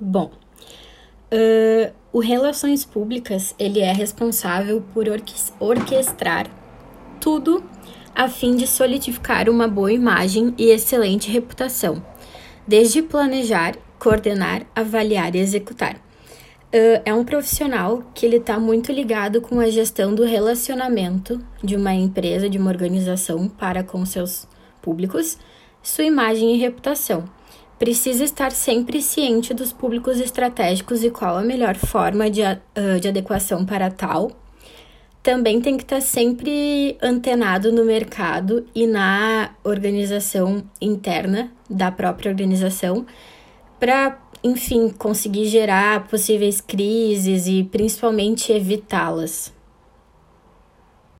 Bom, uh, o Relações Públicas ele é responsável por orquestrar tudo a fim de solidificar uma boa imagem e excelente reputação, desde planejar, coordenar, avaliar e executar. Uh, é um profissional que ele está muito ligado com a gestão do relacionamento de uma empresa, de uma organização para com seus públicos, sua imagem e reputação. Precisa estar sempre ciente dos públicos estratégicos e qual a melhor forma de, uh, de adequação para tal. Também tem que estar sempre antenado no mercado e na organização interna da própria organização para enfim, conseguir gerar possíveis crises e principalmente evitá-las.